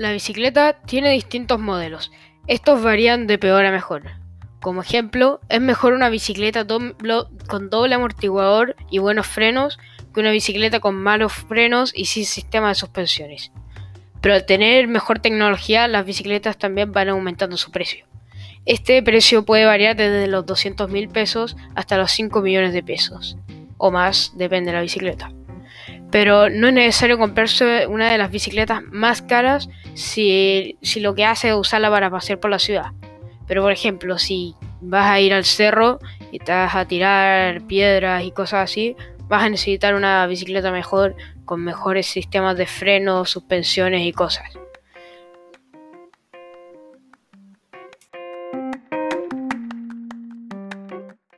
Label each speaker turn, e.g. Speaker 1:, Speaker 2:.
Speaker 1: La bicicleta tiene distintos modelos. Estos varían de peor a mejor. Como ejemplo, es mejor una bicicleta con doble amortiguador y buenos frenos que una bicicleta con malos frenos y sin sistema de suspensiones. Pero al tener mejor tecnología, las bicicletas también van aumentando su precio. Este precio puede variar desde los 200 mil pesos hasta los 5 millones de pesos, o más, depende de la bicicleta. Pero no es necesario comprarse una de las bicicletas más caras si, si lo que hace es usarla para pasear por la ciudad. Pero por ejemplo, si vas a ir al cerro y vas a tirar piedras y cosas así, vas a necesitar una bicicleta mejor con mejores sistemas de freno, suspensiones y cosas.